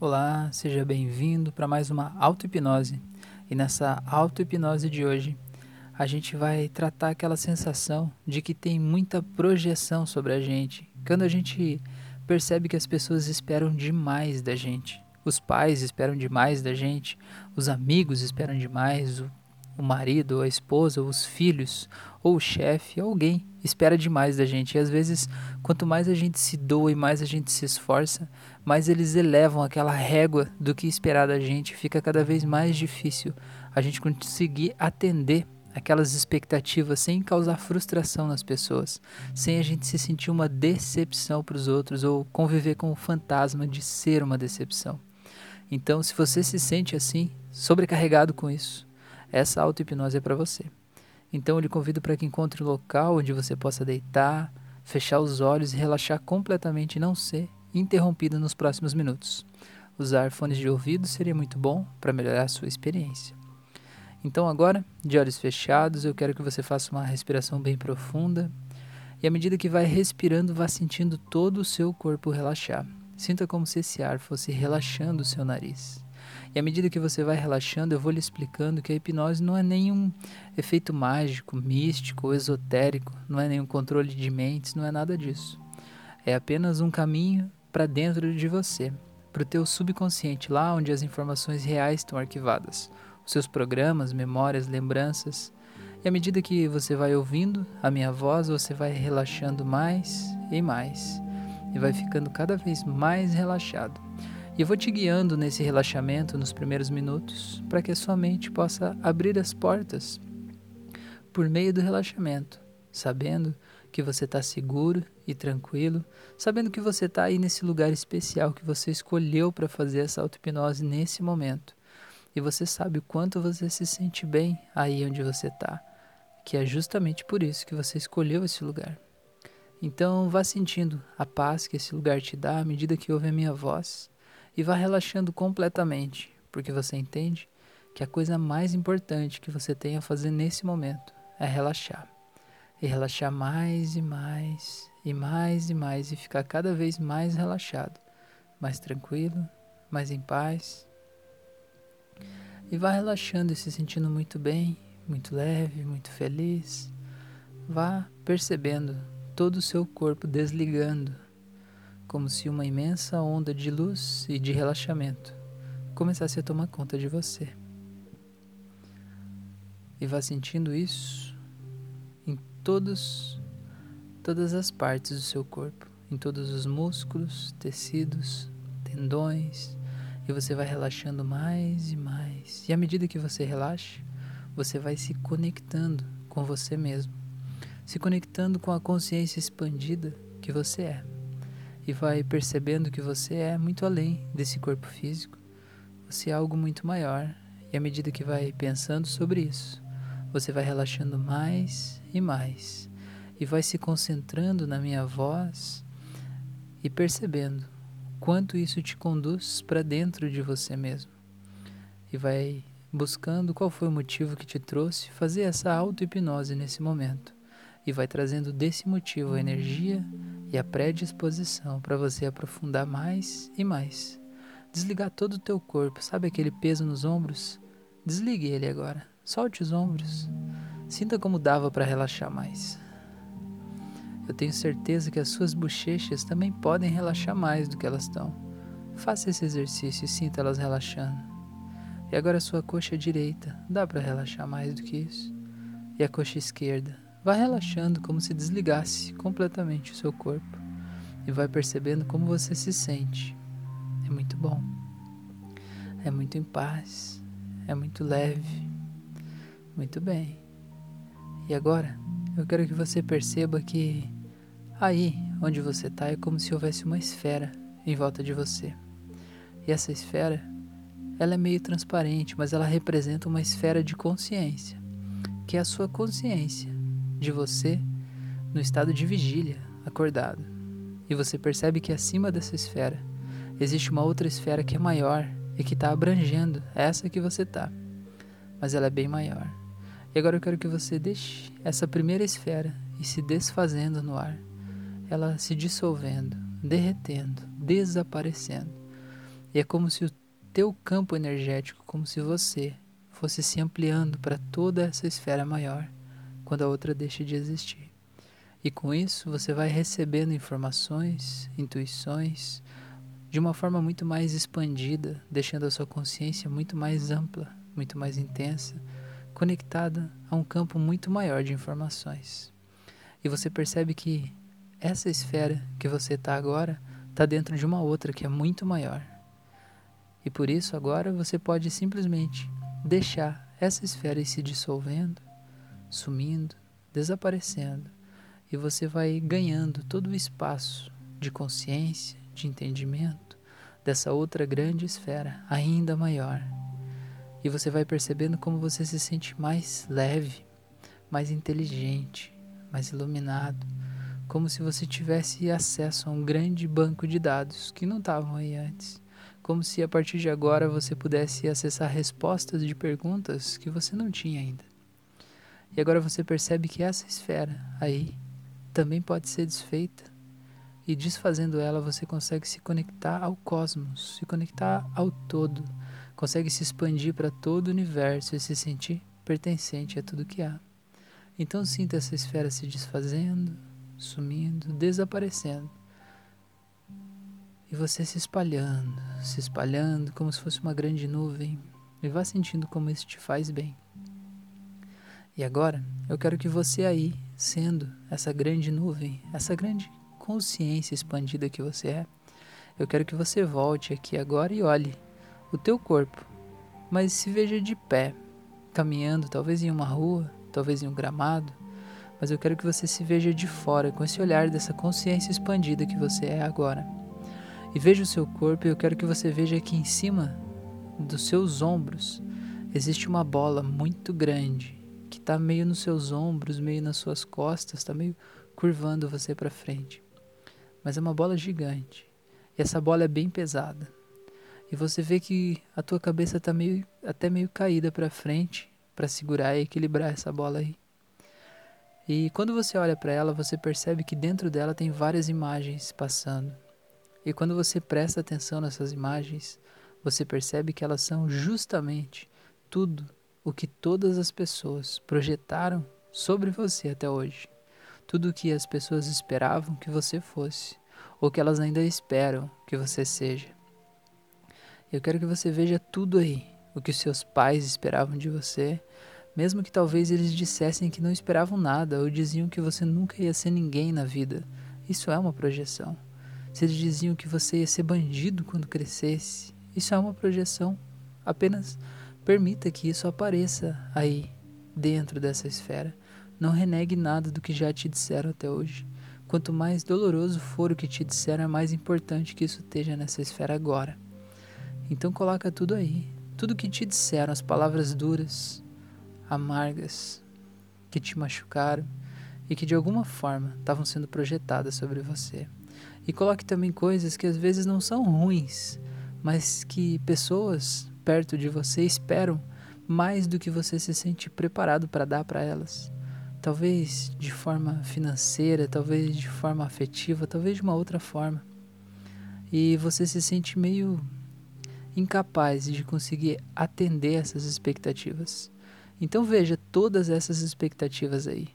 Olá, seja bem-vindo para mais uma auto-hipnose. E nessa auto-hipnose de hoje, a gente vai tratar aquela sensação de que tem muita projeção sobre a gente. Quando a gente percebe que as pessoas esperam demais da gente. Os pais esperam demais da gente, os amigos esperam demais, o, o marido, a esposa, os filhos, ou o chefe, alguém espera demais da gente. E às vezes, quanto mais a gente se doa e mais a gente se esforça, mais eles elevam aquela régua do que esperar da gente. Fica cada vez mais difícil a gente conseguir atender aquelas expectativas sem causar frustração nas pessoas, sem a gente se sentir uma decepção para os outros ou conviver com o fantasma de ser uma decepção. Então, se você se sente assim, sobrecarregado com isso, essa auto-hipnose é para você. Então eu lhe convido para que encontre um local onde você possa deitar, fechar os olhos e relaxar completamente e não ser interrompido nos próximos minutos. Usar fones de ouvido seria muito bom para melhorar a sua experiência. Então agora, de olhos fechados, eu quero que você faça uma respiração bem profunda e à medida que vai respirando, vá sentindo todo o seu corpo relaxar. Sinta como se esse ar fosse relaxando o seu nariz. E à medida que você vai relaxando, eu vou lhe explicando que a hipnose não é nenhum efeito mágico, místico esotérico, não é nenhum controle de mentes, não é nada disso. É apenas um caminho para dentro de você, para o teu subconsciente, lá onde as informações reais estão arquivadas, os seus programas, memórias, lembranças. E à medida que você vai ouvindo a minha voz, você vai relaxando mais e mais, e vai ficando cada vez mais relaxado. E eu vou te guiando nesse relaxamento nos primeiros minutos, para que a sua mente possa abrir as portas por meio do relaxamento, sabendo que você está seguro e tranquilo, sabendo que você está aí nesse lugar especial que você escolheu para fazer essa auto-hipnose nesse momento. E você sabe o quanto você se sente bem aí onde você está, que é justamente por isso que você escolheu esse lugar. Então vá sentindo a paz que esse lugar te dá à medida que ouve a minha voz e vá relaxando completamente, porque você entende que a coisa mais importante que você tem a fazer nesse momento é relaxar. E relaxar mais e mais, e mais e mais, e ficar cada vez mais relaxado, mais tranquilo, mais em paz. E vá relaxando e se sentindo muito bem, muito leve, muito feliz. Vá percebendo todo o seu corpo desligando como se uma imensa onda de luz e de relaxamento começasse a tomar conta de você. E vá sentindo isso em todos, todas as partes do seu corpo, em todos os músculos, tecidos, tendões, e você vai relaxando mais e mais. E à medida que você relaxa, você vai se conectando com você mesmo, se conectando com a consciência expandida que você é e vai percebendo que você é muito além desse corpo físico. Você é algo muito maior, e à medida que vai pensando sobre isso, você vai relaxando mais e mais, e vai se concentrando na minha voz e percebendo quanto isso te conduz para dentro de você mesmo. E vai buscando qual foi o motivo que te trouxe fazer essa auto-hipnose nesse momento. E vai trazendo desse motivo a energia e a predisposição para você aprofundar mais e mais. Desligar todo o teu corpo, sabe aquele peso nos ombros? Desligue ele agora. Solte os ombros. Sinta como dava para relaxar mais. Eu tenho certeza que as suas bochechas também podem relaxar mais do que elas estão. Faça esse exercício e sinta elas relaxando. E agora a sua coxa direita, dá para relaxar mais do que isso? E a coxa esquerda, Vá relaxando como se desligasse completamente o seu corpo e vai percebendo como você se sente. É muito bom. É muito em paz. É muito leve. Muito bem. E agora, eu quero que você perceba que aí onde você está é como se houvesse uma esfera em volta de você. E essa esfera, ela é meio transparente, mas ela representa uma esfera de consciência, que é a sua consciência de você no estado de vigília, acordado. E você percebe que acima dessa esfera existe uma outra esfera que é maior e que está abrangendo essa que você está, mas ela é bem maior. E agora eu quero que você deixe essa primeira esfera e se desfazendo no ar, ela se dissolvendo, derretendo, desaparecendo. E é como se o teu campo energético, como se você fosse se ampliando para toda essa esfera maior, quando a outra deixa de existir. E com isso você vai recebendo informações, intuições, de uma forma muito mais expandida, deixando a sua consciência muito mais ampla, muito mais intensa, conectada a um campo muito maior de informações. E você percebe que essa esfera que você está agora está dentro de uma outra que é muito maior. E por isso agora você pode simplesmente deixar essa esfera ir se dissolvendo, sumindo, desaparecendo, e você vai ganhando todo o espaço de consciência, de entendimento dessa outra grande esfera, ainda maior. E você vai percebendo como você se sente mais leve, mais inteligente, mais iluminado, como se você tivesse acesso a um grande banco de dados que não estavam aí antes. Como se a partir de agora você pudesse acessar respostas de perguntas que você não tinha ainda. E agora você percebe que essa esfera aí também pode ser desfeita e desfazendo ela, você consegue se conectar ao cosmos, se conectar ao todo, consegue se expandir para todo o universo e se sentir pertencente a tudo que há. Então sinta essa esfera se desfazendo, sumindo, desaparecendo. E você se espalhando, se espalhando como se fosse uma grande nuvem. E vá sentindo como isso te faz bem. E agora, eu quero que você aí, sendo essa grande nuvem, essa grande consciência expandida que você é, eu quero que você volte aqui agora e olhe o teu corpo, mas se veja de pé, caminhando, talvez em uma rua, talvez em um gramado, mas eu quero que você se veja de fora, com esse olhar dessa consciência expandida que você é agora. E veja o seu corpo e eu quero que você veja que em cima dos seus ombros existe uma bola muito grande está meio nos seus ombros, meio nas suas costas, está meio curvando você para frente mas é uma bola gigante. E essa bola é bem pesada. E você vê que a tua cabeça está meio, até meio caída para frente para segurar e equilibrar essa bola aí. E quando você olha para ela, você percebe que dentro dela tem várias imagens passando. E quando você presta atenção nessas imagens, você percebe que elas são justamente tudo o que todas as pessoas projetaram sobre você até hoje tudo o que as pessoas esperavam que você fosse, ou que elas ainda esperam que você seja. Eu quero que você veja tudo aí, o que os seus pais esperavam de você, mesmo que talvez eles dissessem que não esperavam nada ou diziam que você nunca ia ser ninguém na vida. Isso é uma projeção. Se eles diziam que você ia ser bandido quando crescesse, isso é uma projeção. Apenas permita que isso apareça aí, dentro dessa esfera. Não renegue nada do que já te disseram até hoje. Quanto mais doloroso for o que te disseram, é mais importante que isso esteja nessa esfera agora. Então coloca tudo aí. Tudo que te disseram, as palavras duras, amargas, que te machucaram e que de alguma forma estavam sendo projetadas sobre você. E coloque também coisas que às vezes não são ruins, mas que pessoas perto de você esperam mais do que você se sente preparado para dar para elas talvez de forma financeira, talvez de forma afetiva, talvez de uma outra forma. E você se sente meio incapaz de conseguir atender essas expectativas. Então veja todas essas expectativas aí.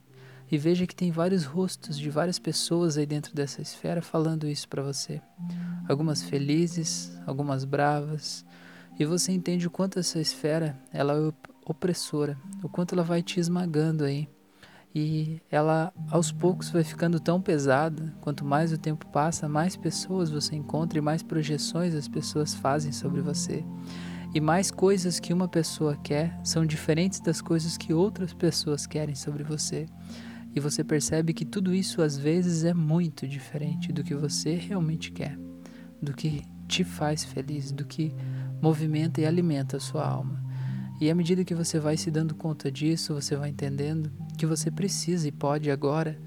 E veja que tem vários rostos de várias pessoas aí dentro dessa esfera falando isso para você. Algumas felizes, algumas bravas. E você entende o quanto essa esfera ela é opressora, o quanto ela vai te esmagando aí e ela aos poucos vai ficando tão pesada. Quanto mais o tempo passa, mais pessoas você encontra e mais projeções as pessoas fazem sobre você. E mais coisas que uma pessoa quer são diferentes das coisas que outras pessoas querem sobre você. E você percebe que tudo isso às vezes é muito diferente do que você realmente quer, do que te faz feliz, do que movimenta e alimenta a sua alma. E à medida que você vai se dando conta disso, você vai entendendo que você precisa e pode agora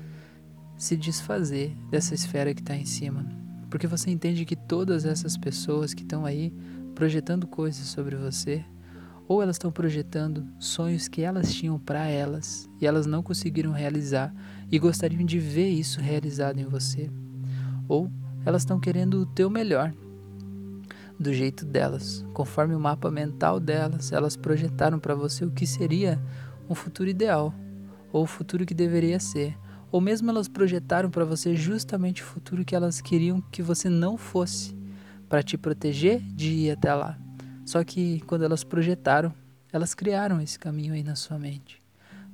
se desfazer dessa esfera que está em cima. Porque você entende que todas essas pessoas que estão aí projetando coisas sobre você, ou elas estão projetando sonhos que elas tinham para elas e elas não conseguiram realizar e gostariam de ver isso realizado em você, ou elas estão querendo o teu melhor. Do jeito delas, conforme o mapa mental delas, elas projetaram para você o que seria um futuro ideal, ou o futuro que deveria ser, ou mesmo elas projetaram para você justamente o futuro que elas queriam que você não fosse, para te proteger de ir até lá. Só que quando elas projetaram, elas criaram esse caminho aí na sua mente,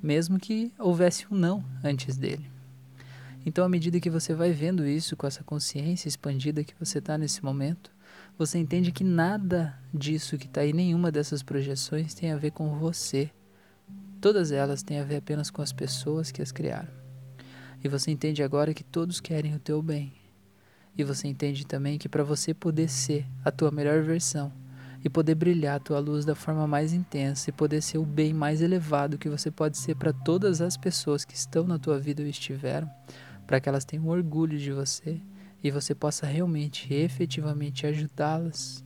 mesmo que houvesse um não antes dele. Então, à medida que você vai vendo isso com essa consciência expandida que você está nesse momento, você entende que nada disso que está aí, nenhuma dessas projeções tem a ver com você. Todas elas têm a ver apenas com as pessoas que as criaram. E você entende agora que todos querem o teu bem. E você entende também que para você poder ser a tua melhor versão e poder brilhar a tua luz da forma mais intensa e poder ser o bem mais elevado que você pode ser para todas as pessoas que estão na tua vida ou estiveram, para que elas tenham orgulho de você e você possa realmente, efetivamente ajudá-las,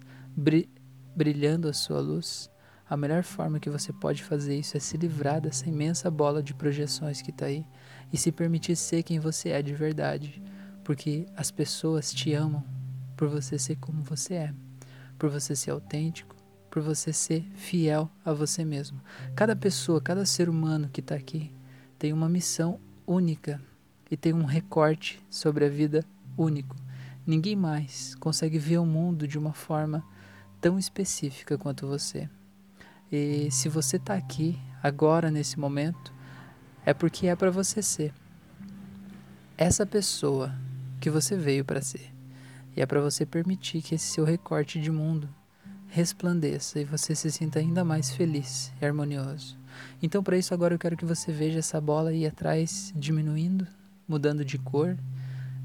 brilhando a sua luz. A melhor forma que você pode fazer isso é se livrar dessa imensa bola de projeções que está aí e se permitir ser quem você é de verdade, porque as pessoas te amam por você ser como você é, por você ser autêntico, por você ser fiel a você mesmo. Cada pessoa, cada ser humano que está aqui tem uma missão única e tem um recorte sobre a vida único. Ninguém mais consegue ver o mundo de uma forma tão específica quanto você. E se você está aqui agora nesse momento, é porque é para você ser essa pessoa que você veio para ser. E é para você permitir que esse seu recorte de mundo resplandeça e você se sinta ainda mais feliz e harmonioso. Então, para isso, agora eu quero que você veja essa bola aí atrás diminuindo, mudando de cor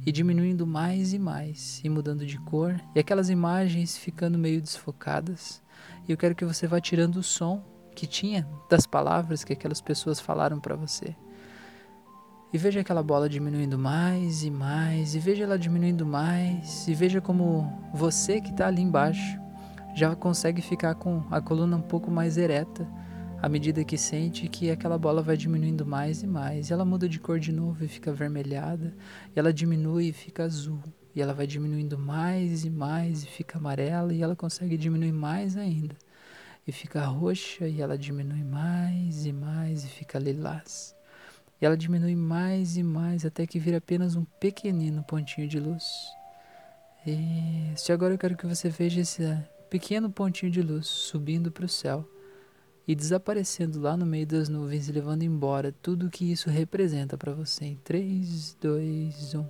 e diminuindo mais e mais, e mudando de cor, e aquelas imagens ficando meio desfocadas. E eu quero que você vá tirando o som que tinha das palavras que aquelas pessoas falaram para você. E veja aquela bola diminuindo mais e mais, e veja ela diminuindo mais, e veja como você que está ali embaixo já consegue ficar com a coluna um pouco mais ereta à medida que sente que aquela bola vai diminuindo mais e mais. E ela muda de cor de novo e fica avermelhada, e ela diminui e fica azul. E ela vai diminuindo mais e mais e fica amarela, e ela consegue diminuir mais ainda. E fica roxa, e ela diminui mais e mais e fica lilás. E ela diminui mais e mais até que vira apenas um pequenino pontinho de luz. E agora eu quero que você veja esse pequeno pontinho de luz subindo para o céu e desaparecendo lá no meio das nuvens e levando embora tudo o que isso representa para você. Em 3, 2, 1.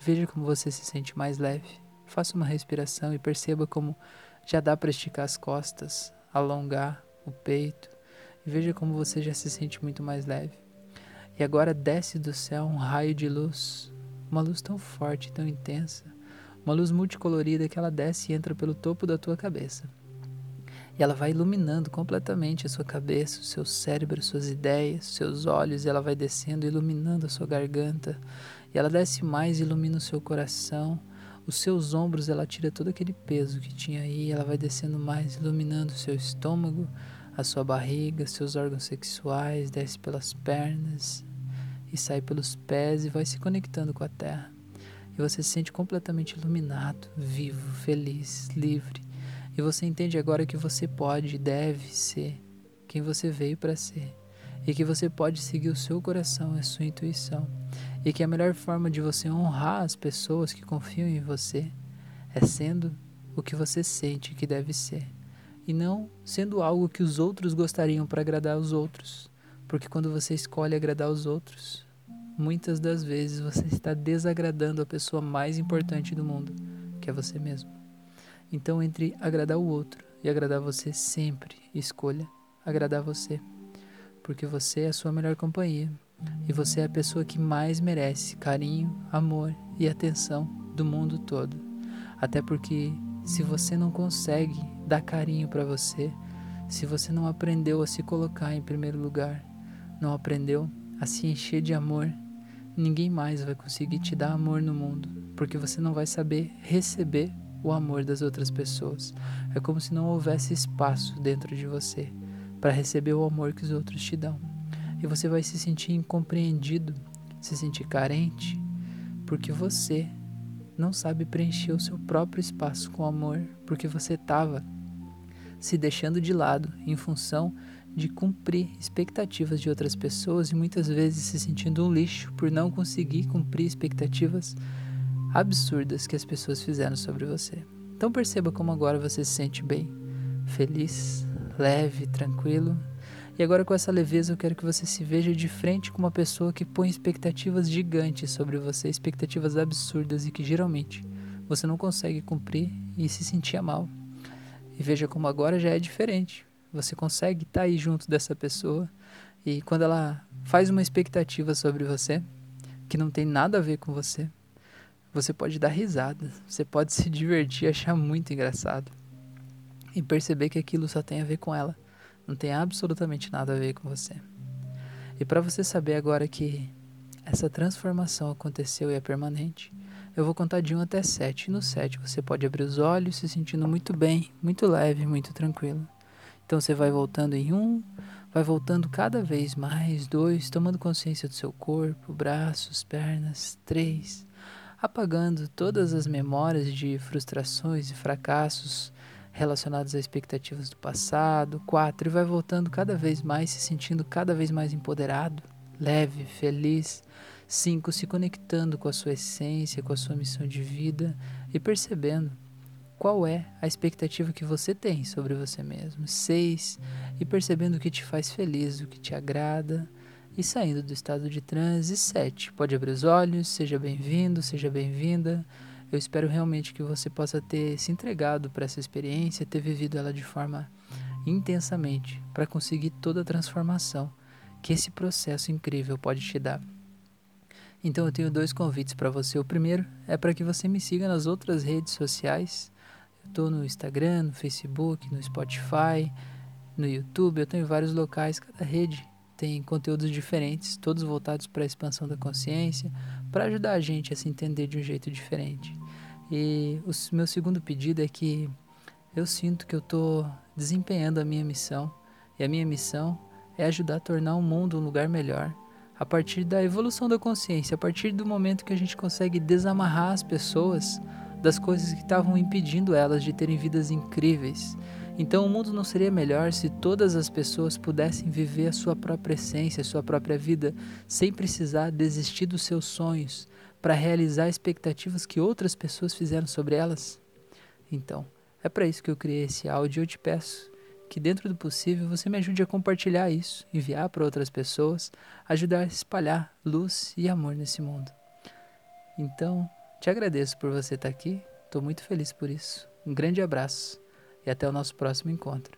Veja como você se sente mais leve. Faça uma respiração e perceba como já dá para esticar as costas, alongar o peito. E veja como você já se sente muito mais leve. E agora desce do céu um raio de luz, uma luz tão forte, tão intensa, uma luz multicolorida que ela desce e entra pelo topo da tua cabeça. E ela vai iluminando completamente a sua cabeça, o seu cérebro, suas ideias, seus olhos, e ela vai descendo, iluminando a sua garganta. E ela desce mais, ilumina o seu coração, os seus ombros, ela tira todo aquele peso que tinha aí, ela vai descendo mais, iluminando o seu estômago, a sua barriga, seus órgãos sexuais, desce pelas pernas e sai pelos pés e vai se conectando com a terra e você se sente completamente iluminado, vivo, feliz, livre. E você entende agora que você pode e deve ser quem você veio para ser. E que você pode seguir o seu coração e a sua intuição. E que a melhor forma de você honrar as pessoas que confiam em você é sendo o que você sente que deve ser. E não sendo algo que os outros gostariam para agradar os outros. Porque quando você escolhe agradar os outros, muitas das vezes você está desagradando a pessoa mais importante do mundo, que é você mesmo. Então, entre agradar o outro e agradar você, sempre escolha agradar você, porque você é a sua melhor companhia e você é a pessoa que mais merece carinho, amor e atenção do mundo todo. Até porque se você não consegue dar carinho para você, se você não aprendeu a se colocar em primeiro lugar, não aprendeu a se encher de amor Ninguém mais vai conseguir te dar amor no mundo, porque você não vai saber receber o amor das outras pessoas. É como se não houvesse espaço dentro de você para receber o amor que os outros te dão. E você vai se sentir incompreendido, se sentir carente, porque você não sabe preencher o seu próprio espaço com amor, porque você estava se deixando de lado em função de cumprir expectativas de outras pessoas e muitas vezes se sentindo um lixo por não conseguir cumprir expectativas absurdas que as pessoas fizeram sobre você. Então perceba como agora você se sente bem, feliz, leve, tranquilo. E agora com essa leveza eu quero que você se veja de frente com uma pessoa que põe expectativas gigantes sobre você, expectativas absurdas e que geralmente você não consegue cumprir e se sentia mal. E veja como agora já é diferente. Você consegue estar tá aí junto dessa pessoa e quando ela faz uma expectativa sobre você que não tem nada a ver com você, você pode dar risada, você pode se divertir, achar muito engraçado e perceber que aquilo só tem a ver com ela, não tem absolutamente nada a ver com você. E para você saber agora que essa transformação aconteceu e é permanente, eu vou contar de 1 até 7. E no 7 você pode abrir os olhos se sentindo muito bem, muito leve, muito tranquilo. Então você vai voltando em 1, vai voltando cada vez mais, 2, tomando consciência do seu corpo, braços, pernas, 3, apagando todas as memórias de frustrações e fracassos relacionados a expectativas do passado, 4, e vai voltando cada vez mais, se sentindo cada vez mais empoderado, leve, feliz. 5. Se conectando com a sua essência, com a sua missão de vida e percebendo qual é a expectativa que você tem sobre você mesmo. 6. E percebendo o que te faz feliz, o que te agrada e saindo do estado de transe. 7. Pode abrir os olhos, seja bem-vindo, seja bem-vinda. Eu espero realmente que você possa ter se entregado para essa experiência, ter vivido ela de forma intensamente, para conseguir toda a transformação que esse processo incrível pode te dar. Então eu tenho dois convites para você. O primeiro é para que você me siga nas outras redes sociais. Estou no Instagram, no Facebook, no Spotify, no YouTube. Eu estou em vários locais. Cada rede tem conteúdos diferentes, todos voltados para a expansão da consciência, para ajudar a gente a se entender de um jeito diferente. E o meu segundo pedido é que eu sinto que eu estou desempenhando a minha missão. E a minha missão é ajudar a tornar o mundo um lugar melhor a partir da evolução da consciência, a partir do momento que a gente consegue desamarrar as pessoas das coisas que estavam impedindo elas de terem vidas incríveis. Então o mundo não seria melhor se todas as pessoas pudessem viver a sua própria essência, a sua própria vida, sem precisar desistir dos seus sonhos para realizar expectativas que outras pessoas fizeram sobre elas? Então, é para isso que eu criei esse áudio e eu te peço que dentro do possível você me ajude a compartilhar isso, enviar para outras pessoas, ajudar a espalhar luz e amor nesse mundo. Então, te agradeço por você estar aqui, estou muito feliz por isso. Um grande abraço e até o nosso próximo encontro.